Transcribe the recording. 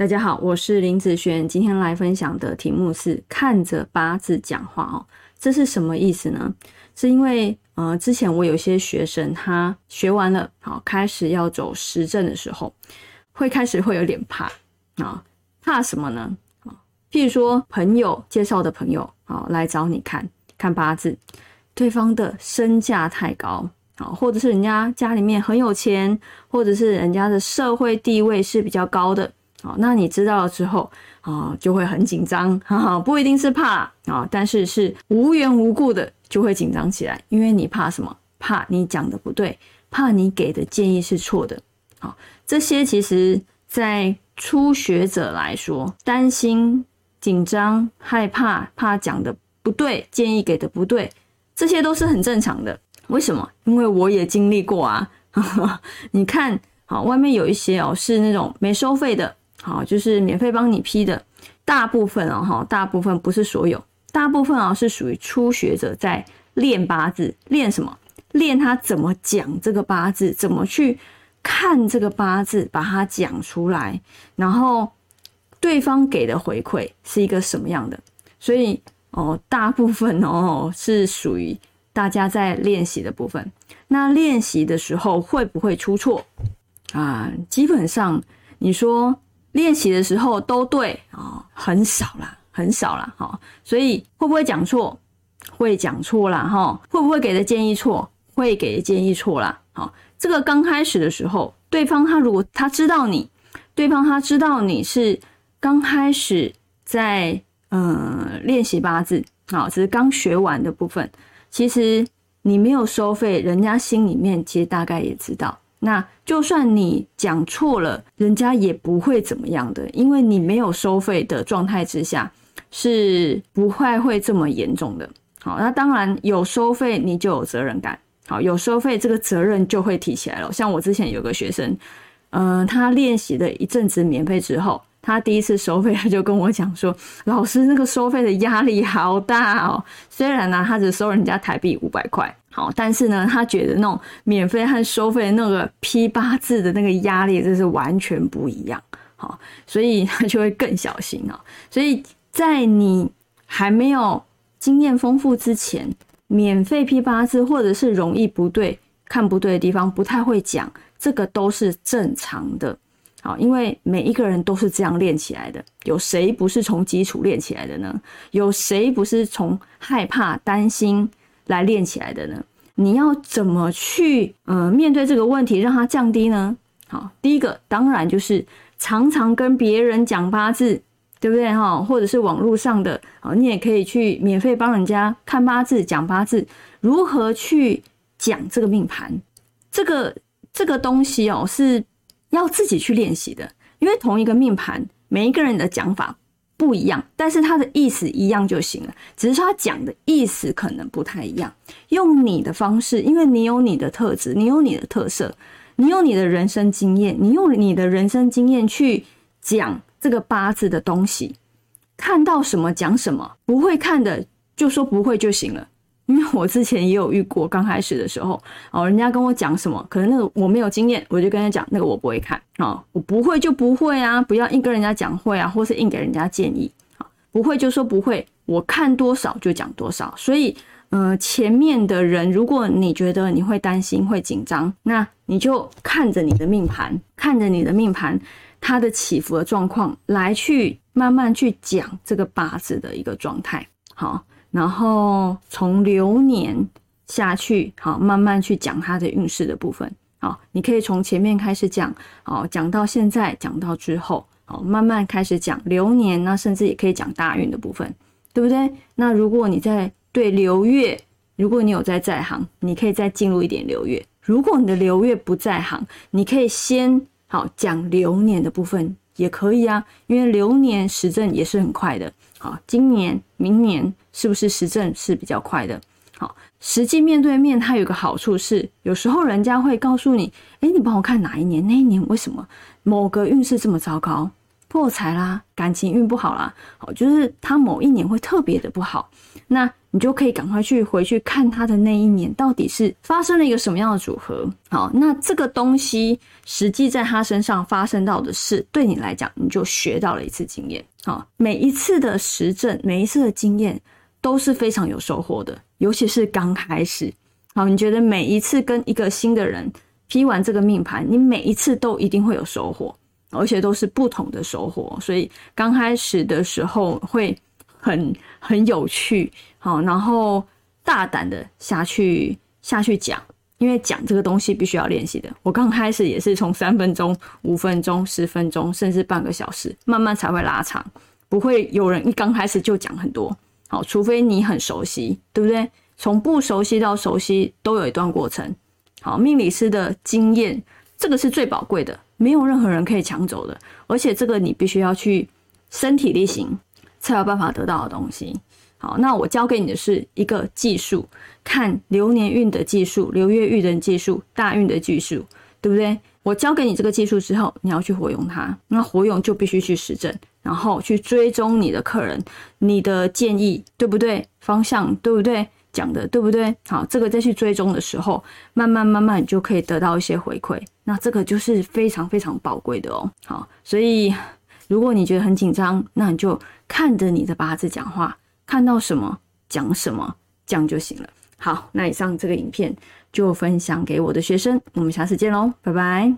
大家好，我是林子璇，今天来分享的题目是看着八字讲话哦，这是什么意思呢？是因为呃，之前我有些学生他学完了，好开始要走实证的时候，会开始会有点怕啊，怕什么呢？啊，譬如说朋友介绍的朋友啊来找你看看八字，对方的身价太高啊，或者是人家家里面很有钱，或者是人家的社会地位是比较高的。好，那你知道了之后啊，就会很紧张，哈哈，不一定是怕啊，但是是无缘无故的就会紧张起来，因为你怕什么？怕你讲的不对，怕你给的建议是错的。好，这些其实在初学者来说，担心、紧张、害怕，怕讲的不对，建议给的不对，这些都是很正常的。为什么？因为我也经历过啊。你看，好，外面有一些哦，是那种没收费的。好，就是免费帮你批的，大部分哦，哈，大部分不是所有，大部分啊是属于初学者在练八字，练什么？练他怎么讲这个八字，怎么去看这个八字，把它讲出来，然后对方给的回馈是一个什么样的？所以哦，大部分哦是属于大家在练习的部分。那练习的时候会不会出错啊？基本上你说。练习的时候都对啊，很少啦，很少啦，哈。所以会不会讲错？会讲错啦，哈。会不会给的建议错？会给的建议错啦，好。这个刚开始的时候，对方他如果他知道你，对方他知道你是刚开始在嗯练习八字，好，只是刚学完的部分，其实你没有收费，人家心里面其实大概也知道。那就算你讲错了，人家也不会怎么样的，因为你没有收费的状态之下，是不会会这么严重的。好，那当然有收费，你就有责任感。好，有收费，这个责任就会提起来了。像我之前有个学生，嗯，他练习了一阵子免费之后，他第一次收费，他就跟我讲说：“老师，那个收费的压力好大哦。虽然呢，他只收人家台币五百块。”好，但是呢，他觉得那种免费和收费那个批八字的那个压力，这是完全不一样。好，所以他就会更小心啊。所以在你还没有经验丰富之前，免费批八字或者是容易不对、看不对的地方，不太会讲，这个都是正常的。好，因为每一个人都是这样练起来的，有谁不是从基础练起来的呢？有谁不是从害怕、担心？来练起来的呢？你要怎么去呃面对这个问题，让它降低呢？好，第一个当然就是常常跟别人讲八字，对不对哈？或者是网络上的啊，你也可以去免费帮人家看八字、讲八字，如何去讲这个命盘？这个这个东西哦，是要自己去练习的，因为同一个命盘，每一个人的讲法。不一样，但是他的意思一样就行了，只是他讲的意思可能不太一样。用你的方式，因为你有你的特质，你有你的特色，你有你的人生经验，你用你的人生经验去讲这个八字的东西，看到什么讲什么，不会看的就说不会就行了。因为我之前也有遇过，刚开始的时候，哦，人家跟我讲什么，可能那个我没有经验，我就跟他讲，那个我不会看，哦，我不会就不会啊，不要硬跟人家讲会啊，或是硬给人家建议，啊，不会就说不会，我看多少就讲多少。所以，呃，前面的人，如果你觉得你会担心、会紧张，那你就看着你的命盘，看着你的命盘它的起伏的状况，来去慢慢去讲这个八字的一个状态，好。然后从流年下去，好，慢慢去讲它的运势的部分。好，你可以从前面开始讲，好，讲到现在，讲到之后，好，慢慢开始讲流年，那甚至也可以讲大运的部分，对不对？那如果你在对流月，如果你有在在行，你可以再进入一点流月。如果你的流月不在行，你可以先好讲流年的部分。也可以啊，因为流年时政也是很快的。好，今年、明年是不是时政是比较快的？好，实际面对面，它有个好处是，有时候人家会告诉你，哎，你帮我看哪一年？那一年为什么某个运势这么糟糕？破财啦，感情运不好啦，好，就是他某一年会特别的不好，那你就可以赶快去回去看他的那一年到底是发生了一个什么样的组合。好，那这个东西实际在他身上发生到的事，对你来讲，你就学到了一次经验。好，每一次的实证，每一次的经验都是非常有收获的，尤其是刚开始。好，你觉得每一次跟一个新的人批完这个命盘，你每一次都一定会有收获。而且都是不同的收获，所以刚开始的时候会很很有趣，好，然后大胆的下去下去讲，因为讲这个东西必须要练习的。我刚开始也是从三分钟、五分钟、十分钟，甚至半个小时，慢慢才会拉长，不会有人一刚开始就讲很多，好，除非你很熟悉，对不对？从不熟悉到熟悉都有一段过程，好，命理师的经验，这个是最宝贵的。没有任何人可以抢走的，而且这个你必须要去身体力行才有办法得到的东西。好，那我教给你的是一个技术，看流年运的技术、流月运的技术、大运的技术，对不对？我教给你这个技术之后，你要去活用它。那活用就必须去实证，然后去追踪你的客人，你的建议对不对？方向对不对？讲的对不对？好，这个再去追踪的时候，慢慢慢慢就可以得到一些回馈。那这个就是非常非常宝贵的哦。好，所以如果你觉得很紧张，那你就看着你的八字讲话，看到什么讲什么，这样就行了。好，那以上这个影片就分享给我的学生，我们下次见喽，拜拜。